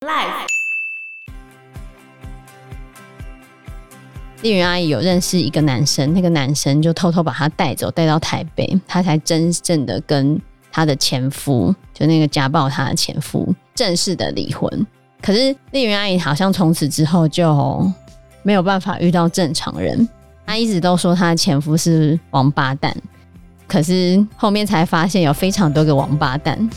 Life。丽云阿姨有认识一个男生，那个男生就偷偷把她带走，带到台北，她才真正的跟她的前夫，就那个家暴她的前夫，正式的离婚。可是丽云阿姨好像从此之后就没有办法遇到正常人，她一直都说她的前夫是王八蛋，可是后面才发现有非常多个王八蛋。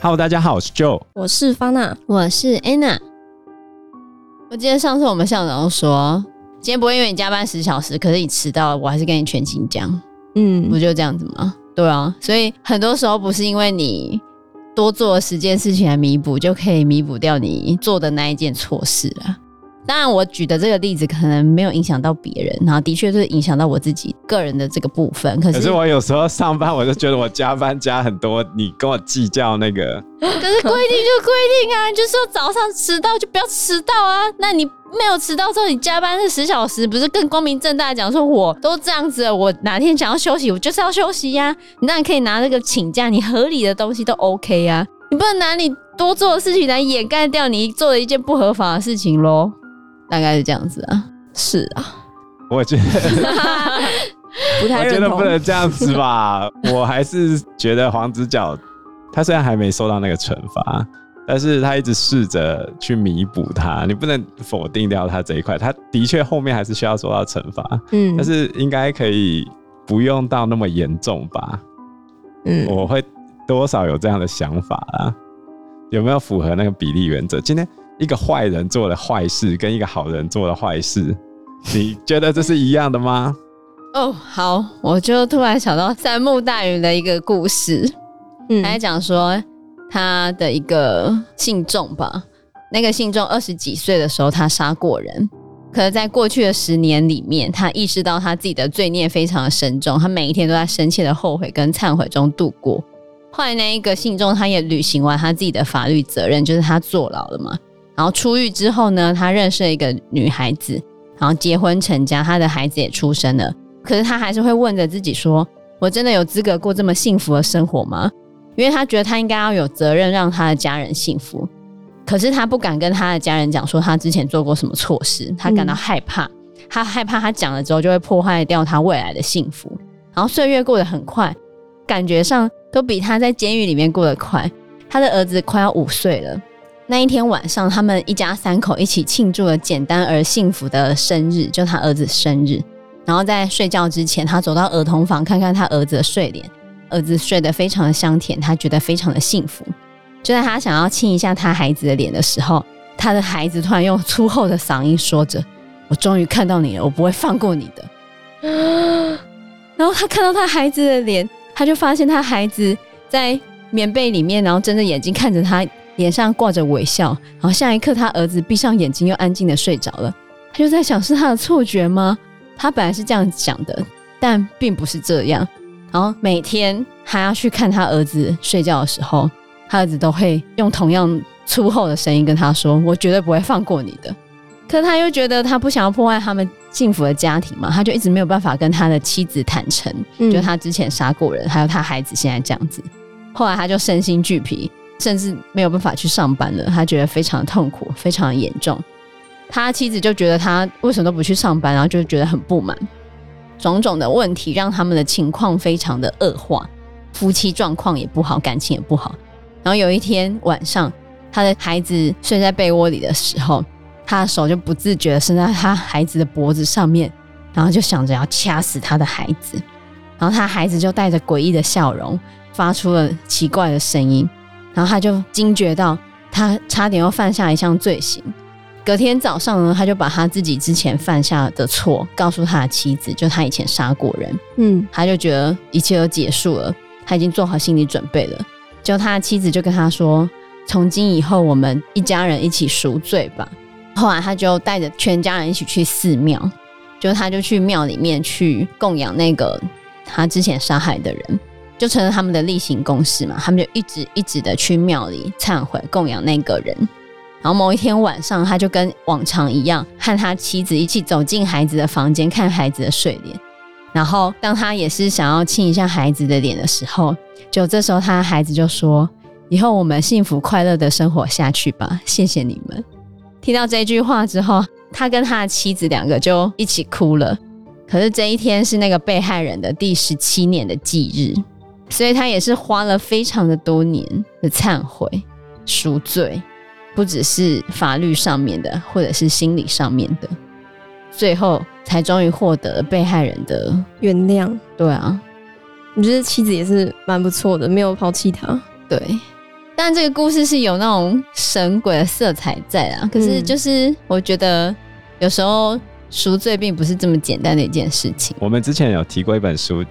Hello，大家好，我是 Joe，我是方娜，我是 Anna。我记得上次我们校长都说，今天不会因为你加班十小时，可是你迟到了，我还是跟你全勤奖。嗯，不就这样子吗？对啊，所以很多时候不是因为你多做了十件事情来弥补，就可以弥补掉你做的那一件错事了。当然，我举的这个例子可能没有影响到别人，然后的确是影响到我自己个人的这个部分。可是，可是我有时候上班，我就觉得我加班加很多，你跟我计较那个。可是规定就规定啊，就是说早上迟到就不要迟到啊。那你没有迟到之后，你加班是十小时，不是更光明正大讲说我都这样子了，我哪天想要休息，我就是要休息呀、啊。你当然可以拿那个请假，你合理的东西都 OK 啊。你不能拿你多做的事情来掩盖掉你做了一件不合法的事情喽。大概是这样子啊，是啊，我觉得不太我觉得不能这样子吧。我还是觉得黄子佼他虽然还没受到那个惩罚，但是他一直试着去弥补他。你不能否定掉他这一块，他的确后面还是需要受到惩罚。嗯，但是应该可以不用到那么严重吧？嗯，我会多少有这样的想法啊？有没有符合那个比例原则？今天。一个坏人做了坏事，跟一个好人做了坏事，你觉得这是一样的吗？哦，好，我就突然想到三木大云的一个故事，嗯，来讲说他的一个信众吧。那个信众二十几岁的时候，他杀过人，可是在过去的十年里面，他意识到他自己的罪孽非常的深重，他每一天都在深切的后悔跟忏悔中度过。后来那一个信众，他也履行完他自己的法律责任，就是他坐牢了嘛。然后出狱之后呢，他认识了一个女孩子，然后结婚成家，他的孩子也出生了。可是他还是会问着自己说：“我真的有资格过这么幸福的生活吗？”因为他觉得他应该要有责任让他的家人幸福。可是他不敢跟他的家人讲说他之前做过什么错事，他感到害怕，嗯、他害怕他讲了之后就会破坏掉他未来的幸福。然后岁月过得很快，感觉上都比他在监狱里面过得快。他的儿子快要五岁了。那一天晚上，他们一家三口一起庆祝了简单而幸福的生日，就他儿子生日。然后在睡觉之前，他走到儿童房看看他儿子的睡脸，儿子睡得非常的香甜，他觉得非常的幸福。就在他想要亲一下他孩子的脸的时候，他的孩子突然用粗厚的嗓音说着：“我终于看到你了，我不会放过你的。”然后他看到他孩子的脸，他就发现他孩子在棉被里面，然后睁着眼睛看着他。脸上挂着微笑，然后下一刻，他儿子闭上眼睛，又安静的睡着了。他就在想，是他的错觉吗？他本来是这样想的，但并不是这样。然后每天还要去看他儿子睡觉的时候，他儿子都会用同样粗厚的声音跟他说：“我绝对不会放过你的。”可他又觉得他不想要破坏他们幸福的家庭嘛，他就一直没有办法跟他的妻子坦诚，嗯、就他之前杀过人，还有他孩子现在这样子。后来他就身心俱疲。甚至没有办法去上班了，他觉得非常痛苦，非常的严重。他妻子就觉得他为什么都不去上班，然后就觉得很不满。种种的问题让他们的情况非常的恶化，夫妻状况也不好，感情也不好。然后有一天晚上，他的孩子睡在被窝里的时候，他的手就不自觉地伸在他孩子的脖子上面，然后就想着要掐死他的孩子。然后他孩子就带着诡异的笑容，发出了奇怪的声音。然后他就惊觉到，他差点要犯下一项罪行。隔天早上呢，他就把他自己之前犯下的错告诉他的妻子，就他以前杀过人。嗯，他就觉得一切都结束了，他已经做好心理准备了。就他的妻子就跟他说：“从今以后，我们一家人一起赎罪吧。”后来他就带着全家人一起去寺庙，就他就去庙里面去供养那个他之前杀害的人。就成了他们的例行公事嘛，他们就一直一直的去庙里忏悔供养那个人。然后某一天晚上，他就跟往常一样，和他妻子一起走进孩子的房间，看孩子的睡脸。然后当他也是想要亲一下孩子的脸的时候，就这时候他的孩子就说：“以后我们幸福快乐的生活下去吧，谢谢你们。”听到这句话之后，他跟他的妻子两个就一起哭了。可是这一天是那个被害人的第十七年的忌日，所以他也是花了非常的多年的忏悔、赎罪，不只是法律上面的，或者是心理上面的，最后才终于获得被害人的原谅。对啊，我觉得妻子也是蛮不错的，没有抛弃他。对。但这个故事是有那种神鬼的色彩在啊，可是就是我觉得有时候赎罪并不是这么简单的一件事情。我们之前有提过一本书，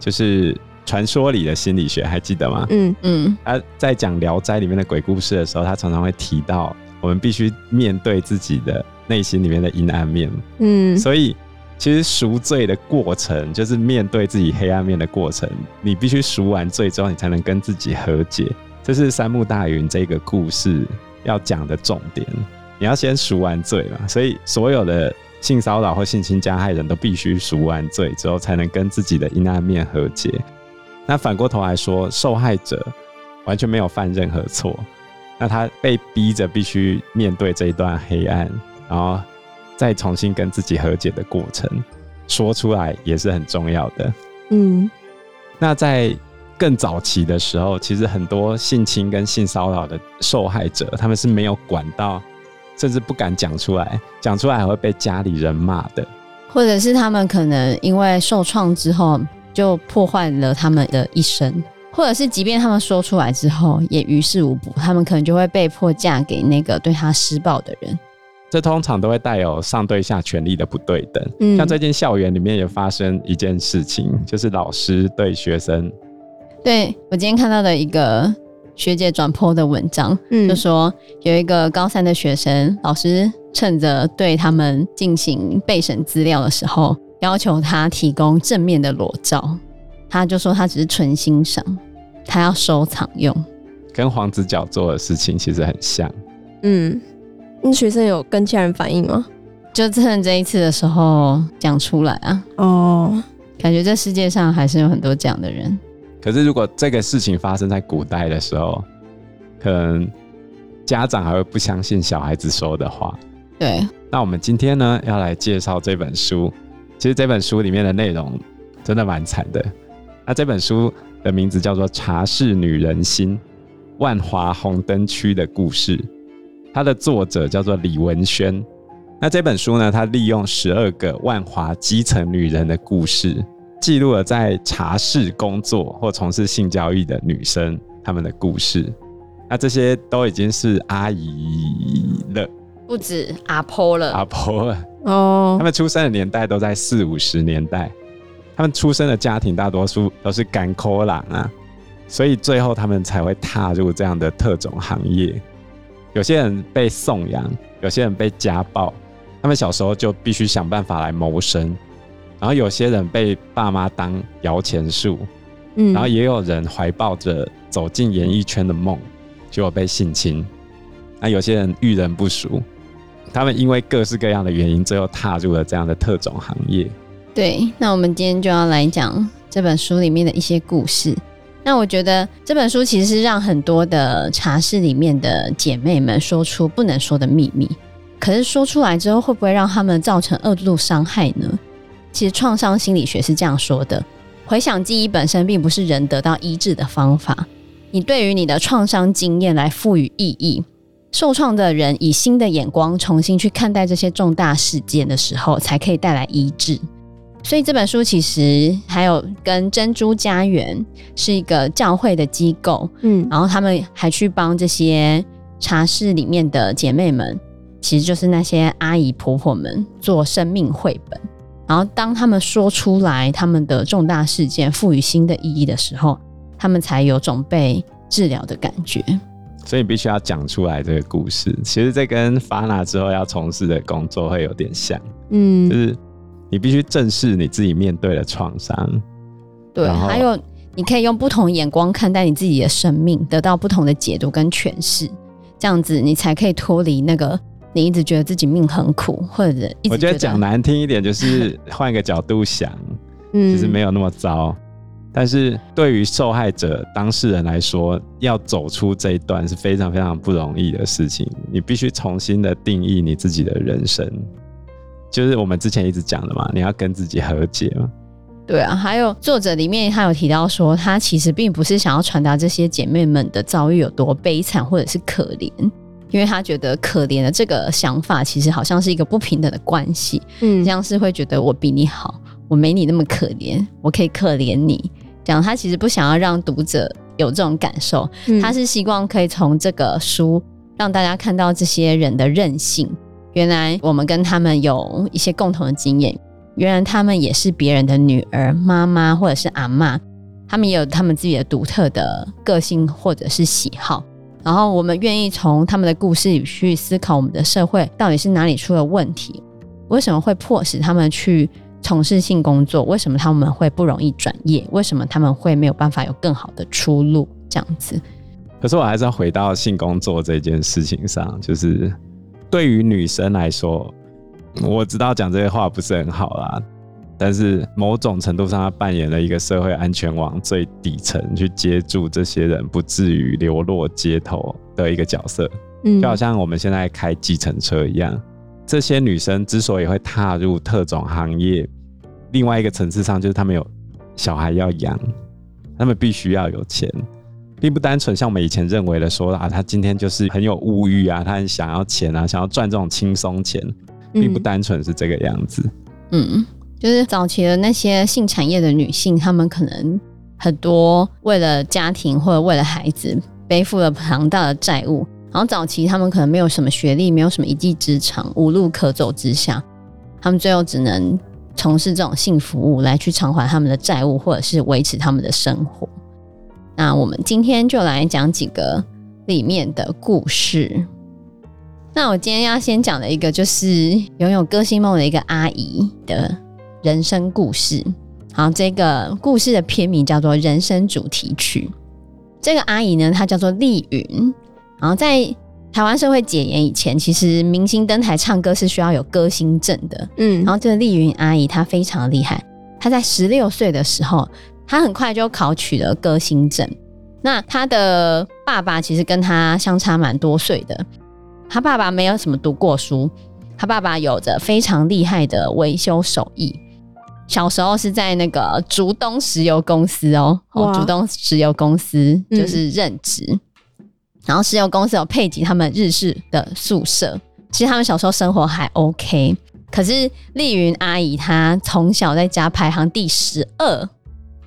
就是传说里的心理学，还记得吗？嗯嗯。他在讲《聊斋》里面的鬼故事的时候，他常常会提到，我们必须面对自己的内心里面的阴暗面。嗯。所以其实赎罪的过程，就是面对自己黑暗面的过程。你必须赎完罪之后，你才能跟自己和解。这是三木大云这个故事要讲的重点。你要先赎完罪嘛，所以所有的性骚扰或性侵加害人都必须赎完罪之后，才能跟自己的阴暗面和解。那反过头来说，受害者完全没有犯任何错，那他被逼着必须面对这一段黑暗，然后再重新跟自己和解的过程，说出来也是很重要的。嗯，那在。更早期的时候，其实很多性侵跟性骚扰的受害者，他们是没有管道，甚至不敢讲出来，讲出来还会被家里人骂的，或者是他们可能因为受创之后就破坏了他们的一生，或者是即便他们说出来之后也于事无补，他们可能就会被迫嫁给那个对他施暴的人。这通常都会带有上对下权力的不对等。嗯，像最近校园里面也发生一件事情，就是老师对学生。对，我今天看到的一个学姐转 po 的文章，嗯，就说有一个高三的学生，老师趁着对他们进行备审资料的时候，要求他提供正面的裸照，他就说他只是纯欣赏，他要收藏用，跟黄子佼做的事情其实很像。嗯，那学生有跟家人反映吗？就趁这一次的时候讲出来啊。哦，感觉这世界上还是有很多这样的人。可是，如果这个事情发生在古代的时候，可能家长还会不相信小孩子说的话。对。那我们今天呢，要来介绍这本书。其实这本书里面的内容真的蛮惨的。那这本书的名字叫做《茶室女人心：万华红灯区的故事》，它的作者叫做李文轩。那这本书呢，它利用十二个万华基层女人的故事。记录了在茶室工作或从事性交易的女生她们的故事，那这些都已经是阿姨了，不止阿婆了，阿婆了哦。他们出生的年代都在四五十年代，他们出生的家庭大多数都是干苦郎啊，所以最后他们才会踏入这样的特种行业。有些人被送养，有些人被家暴，他们小时候就必须想办法来谋生。然后有些人被爸妈当摇钱树，嗯，然后也有人怀抱着走进演艺圈的梦，结果被性侵。那有些人遇人不淑，他们因为各式各样的原因，最后踏入了这样的特种行业。对，那我们今天就要来讲这本书里面的一些故事。那我觉得这本书其实是让很多的茶室里面的姐妹们说出不能说的秘密，可是说出来之后，会不会让他们造成二度伤害呢？其实创伤心理学是这样说的：回想记忆本身并不是人得到医治的方法，你对于你的创伤经验来赋予意义，受创的人以新的眼光重新去看待这些重大事件的时候，才可以带来医治。所以这本书其实还有跟珍珠家园是一个教会的机构，嗯，然后他们还去帮这些茶室里面的姐妹们，其实就是那些阿姨婆婆们做生命绘本。然后，当他们说出来他们的重大事件，赋予新的意义的时候，他们才有种被治疗的感觉。所以，你必须要讲出来这个故事。其实，这跟 Fana 之后要从事的工作会有点像。嗯，就是你必须正视你自己面对的创伤。对，还有你可以用不同眼光看待你自己的生命，得到不同的解读跟诠释。这样子，你才可以脱离那个。你一直觉得自己命很苦，或者我觉得讲难听一点，就是换一个角度想，嗯，其实没有那么糟。但是对于受害者当事人来说，要走出这一段是非常非常不容易的事情。你必须重新的定义你自己的人生，就是我们之前一直讲的嘛，你要跟自己和解嘛。对啊，还有作者里面他有提到说，他其实并不是想要传达这些姐妹们的遭遇有多悲惨或者是可怜，因为他觉得可怜的这个想法其实好像是一个不平等的关系，嗯，像是会觉得我比你好。我没你那么可怜，我可以可怜你。这样，他其实不想要让读者有这种感受，嗯、他是希望可以从这个书让大家看到这些人的韧性。原来我们跟他们有一些共同的经验，原来他们也是别人的女儿、妈妈或者是阿嬷，他们也有他们自己的独特的个性或者是喜好。然后我们愿意从他们的故事里去思考我们的社会到底是哪里出了问题，为什么会迫使他们去。从事性工作，为什么他们会不容易转业？为什么他们会没有办法有更好的出路？这样子。可是我还是要回到性工作这件事情上，就是对于女生来说，我知道讲这些话不是很好啦，但是某种程度上，她扮演了一个社会安全网最底层，去接住这些人不至于流落街头的一个角色。嗯，就好像我们现在开计程车一样。这些女生之所以会踏入特种行业，另外一个层次上就是她们有小孩要养，她们必须要有钱，并不单纯像我们以前认为的说啊，她今天就是很有物欲啊，她很想要钱啊，想要赚这种轻松钱，并不单纯是这个样子。嗯，就是早期的那些性产业的女性，她们可能很多为了家庭或者为了孩子，背负了庞大的债务。然后早期他们可能没有什么学历，没有什么一技之长，无路可走之下，他们最后只能从事这种性服务来去偿还他们的债务，或者是维持他们的生活。那我们今天就来讲几个里面的故事。那我今天要先讲的一个就是拥有歌星梦的一个阿姨的人生故事。好，这个故事的片名叫做《人生主题曲》。这个阿姨呢，她叫做丽云。然后在台湾社会解严以前，其实明星登台唱歌是需要有歌星证的。嗯，然后这个丽云阿姨她非常厉害，她在十六岁的时候，她很快就考取了歌星证。那她的爸爸其实跟她相差蛮多岁的，她爸爸没有什么读过书，她爸爸有着非常厉害的维修手艺。小时候是在那个竹东石油公司哦，哦，竹东石油公司就是任职。嗯然后石油公司有配给他们日式的宿舍，其实他们小时候生活还 OK。可是丽云阿姨她从小在家排行第十二，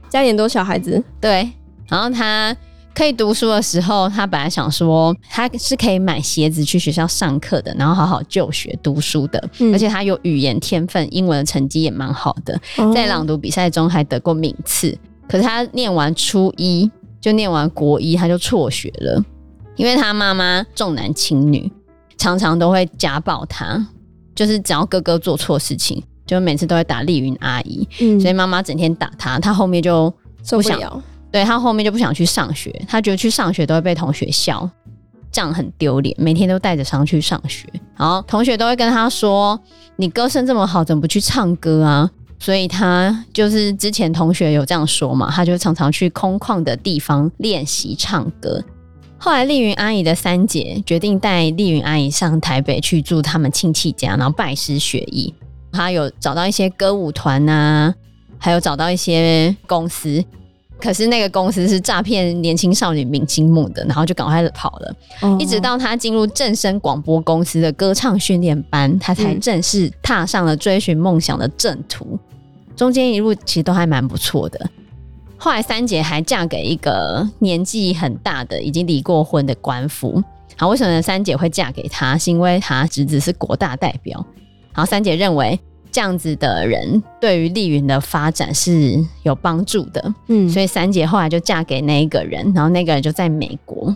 家里很多小孩子，对。然后她可以读书的时候，她本来想说她是可以买鞋子去学校上课的，然后好好就学读书的。嗯、而且她有语言天分，英文的成绩也蛮好的，在朗读比赛中还得过名次。可是她念完初一就念完国一，她就辍学了。因为他妈妈重男轻女，常常都会家暴他，就是只要哥哥做错事情，就每次都会打丽云阿姨，嗯、所以妈妈整天打他，他后面就不想，不对他后面就不想去上学，他觉得去上学都会被同学笑，这样很丢脸，每天都带着伤去上学，然后同学都会跟他说：“你歌声这么好，怎么不去唱歌啊？”所以他就是之前同学有这样说嘛，他就常常去空旷的地方练习唱歌。后来，丽云阿姨的三姐决定带丽云阿姨上台北去住他们亲戚家，然后拜师学艺。她有找到一些歌舞团啊，还有找到一些公司，可是那个公司是诈骗年轻少女明星梦的，然后就赶快跑了。哦、一直到她进入正声广播公司的歌唱训练班，她才正式踏上了追寻梦想的正途。中间一路其实都还蛮不错的。后来三姐还嫁给一个年纪很大的、已经离过婚的官府。好，为什么三姐会嫁给他？是因为他侄子是国大代表。然后三姐认为这样子的人对于丽云的发展是有帮助的。嗯，所以三姐后来就嫁给那一个人。然后那个人就在美国，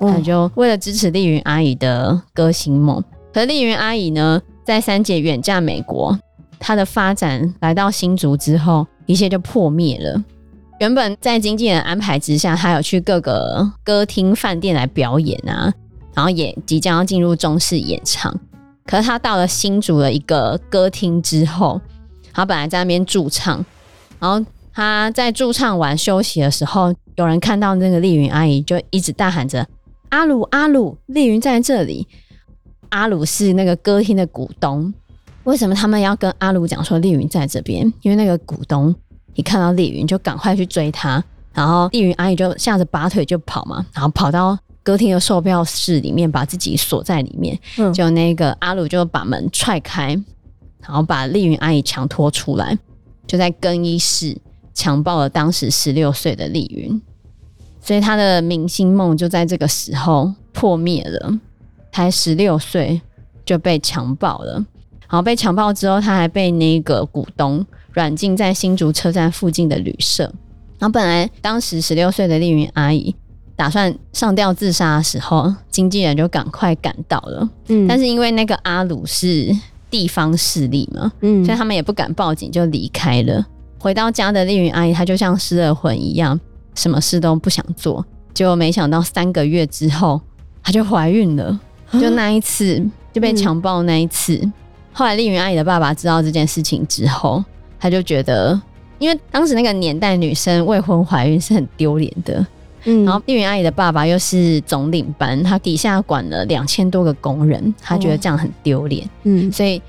他就为了支持丽云阿姨的歌星梦。可是丽云阿姨呢，在三姐远嫁美国，她的发展来到新竹之后，一切就破灭了。原本在经纪人安排之下，他有去各个歌厅、饭店来表演啊，然后也即将要进入中式演唱。可是他到了新竹的一个歌厅之后，他本来在那边驻唱，然后他在驻唱完休息的时候，有人看到那个丽云阿姨，就一直大喊着：“阿鲁阿鲁，丽云在这里。”阿鲁是那个歌厅的股东，为什么他们要跟阿鲁讲说丽云在这边？因为那个股东一看到丽云，就赶快去追她，然后丽云阿姨就吓得拔腿就跑嘛，然后跑到歌厅的售票室里面，把自己锁在里面。嗯，就那个阿鲁就把门踹开，然后把丽云阿姨强拖出来，就在更衣室强暴了当时十六岁的丽云，所以他的明星梦就在这个时候破灭了。才十六岁就被强暴了，然后被强暴之后，他还被那个股东软禁在新竹车站附近的旅社。然后本来当时十六岁的丽云阿姨打算上吊自杀的时候，经纪人就赶快赶到了。嗯，但是因为那个阿鲁是地方势力嘛，嗯，所以他们也不敢报警，就离开了。回到家的丽云阿姨，她就像失了魂一样，什么事都不想做。结果没想到三个月之后，她就怀孕了。就那一次就被强暴那一次，嗯、后来丽云阿姨的爸爸知道这件事情之后，他就觉得，因为当时那个年代女生未婚怀孕是很丢脸的，嗯，然后丽云阿姨的爸爸又是总领班，他底下管了两千多个工人，他觉得这样很丢脸，嗯，所以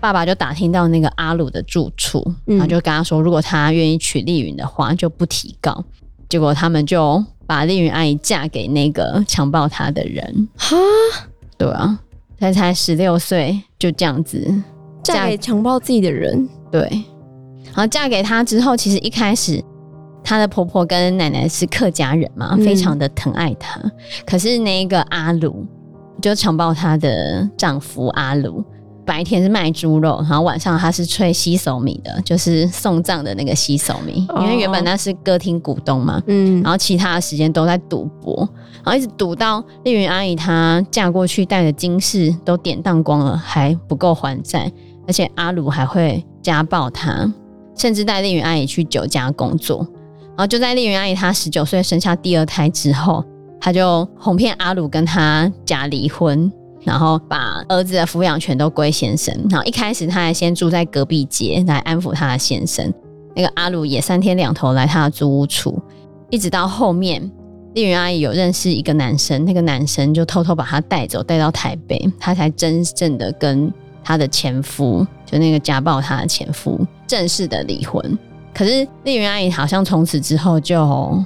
爸爸就打听到那个阿鲁的住处，然后就跟他说，如果他愿意娶丽云的话，就不提告。结果他们就把丽云阿姨嫁给那个强暴她的人，哈。对啊，她才十六岁，就这样子嫁给强暴自己的人。对，然后嫁给他之后，其实一开始她的婆婆跟奶奶是客家人嘛，非常的疼爱她。嗯、可是那个阿鲁就强暴她的丈夫阿鲁。白天是卖猪肉，然后晚上他是吹洗手米的，就是送葬的那个洗手米。因为原本那是歌厅股东嘛，嗯，然后其他的时间都在赌博，然后一直赌到丽云阿姨她嫁过去带的金饰都典当光了，还不够还债，而且阿鲁还会家暴她，甚至带丽云阿姨去酒家工作。然后就在丽云阿姨她十九岁生下第二胎之后，她就哄骗阿鲁跟他假离婚。然后把儿子的抚养权都归先生。然后一开始她还先住在隔壁街来安抚她的先生。那个阿鲁也三天两头来她的租屋处，一直到后面丽云阿姨有认识一个男生，那个男生就偷偷把她带走，带到台北，她才真正的跟他的前夫，就那个家暴他的前夫正式的离婚。可是丽云阿姨好像从此之后就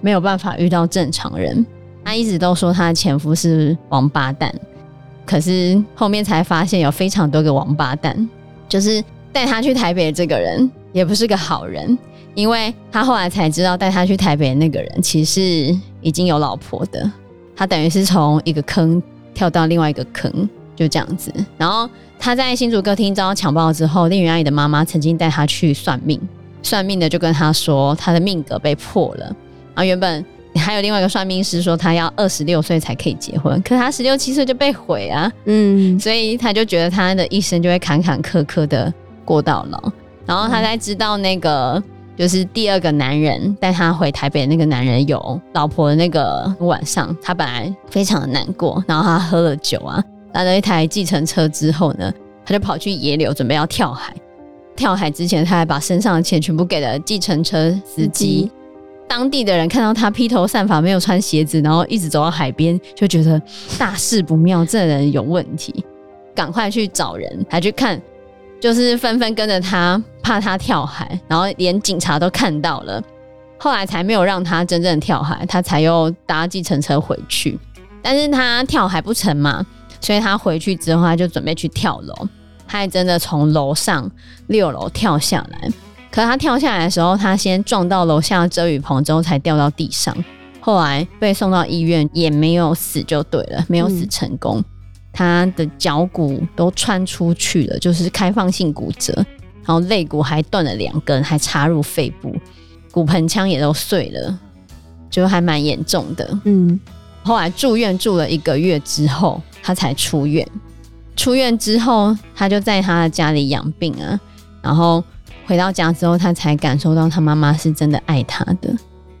没有办法遇到正常人，她一直都说她的前夫是王八蛋。可是后面才发现有非常多个王八蛋，就是带她去台北的这个人也不是个好人，因为他后来才知道带他去台北的那个人其实已经有老婆的，他等于是从一个坑跳到另外一个坑，就这样子。然后他在新竹歌厅遭到强暴之后，令云阿姨的妈妈曾经带他去算命，算命的就跟他说他的命格被破了，然后原本。还有另外一个算命师说，他要二十六岁才可以结婚，可是他十六七岁就被毁啊，嗯，所以他就觉得他的一生就会坎坎坷坷的过到老。然后他才知道那个就是第二个男人带他回台北的那个男人有老婆的那个晚上，他本来非常的难过，然后他喝了酒啊，拿了一台计程车之后呢，他就跑去野柳准备要跳海。跳海之前，他还把身上的钱全部给了计程车司机。当地的人看到他披头散发、没有穿鞋子，然后一直走到海边，就觉得大事不妙，这人有问题，赶快去找人，还去看，就是纷纷跟着他，怕他跳海，然后连警察都看到了，后来才没有让他真正跳海，他才又搭计程车回去。但是他跳海不成嘛，所以他回去之后，他就准备去跳楼，他还真的从楼上六楼跳下来。可他跳下来的时候，他先撞到楼下的遮雨棚，之后才掉到地上。后来被送到医院，也没有死就对了，没有死成功。他的脚骨都穿出去了，就是开放性骨折，然后肋骨还断了两根，还插入肺部，骨盆腔也都碎了，就还蛮严重的。嗯，后来住院住了一个月之后，他才出院。出院之后，他就在他的家里养病啊，然后。回到家之后，他才感受到他妈妈是真的爱他的，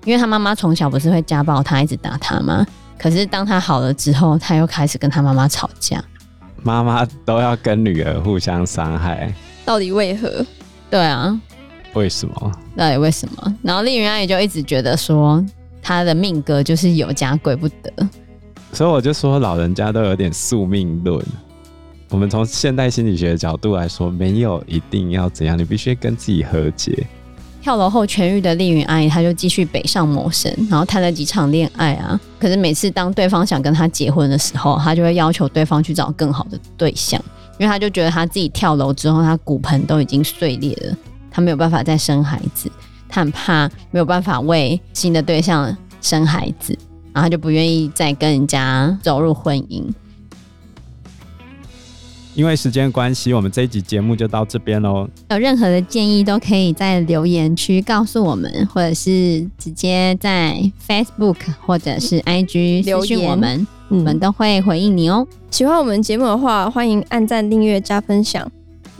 因为他妈妈从小不是会家暴他，一直打他吗？可是当他好了之后，他又开始跟他妈妈吵架。妈妈都要跟女儿互相伤害，到底为何？对啊，为什么？到底为什么？然后丽云阿姨就一直觉得说，她的命格就是有家归不得。所以我就说，老人家都有点宿命论。我们从现代心理学的角度来说，没有一定要怎样，你必须跟自己和解。跳楼后痊愈的丽云阿姨，她就继续北上谋生，然后谈了几场恋爱啊。可是每次当对方想跟她结婚的时候，她就会要求对方去找更好的对象，因为她就觉得她自己跳楼之后，她骨盆都已经碎裂了，她没有办法再生孩子，她很怕没有办法为新的对象生孩子，然后他就不愿意再跟人家走入婚姻。因为时间关系，我们这一集节目就到这边喽。有任何的建议都可以在留言区告诉我们，或者是直接在 Facebook 或者是 IG 留言我们，我们都会回应你哦。喜欢我们节目的话，欢迎按赞、订阅、加分享。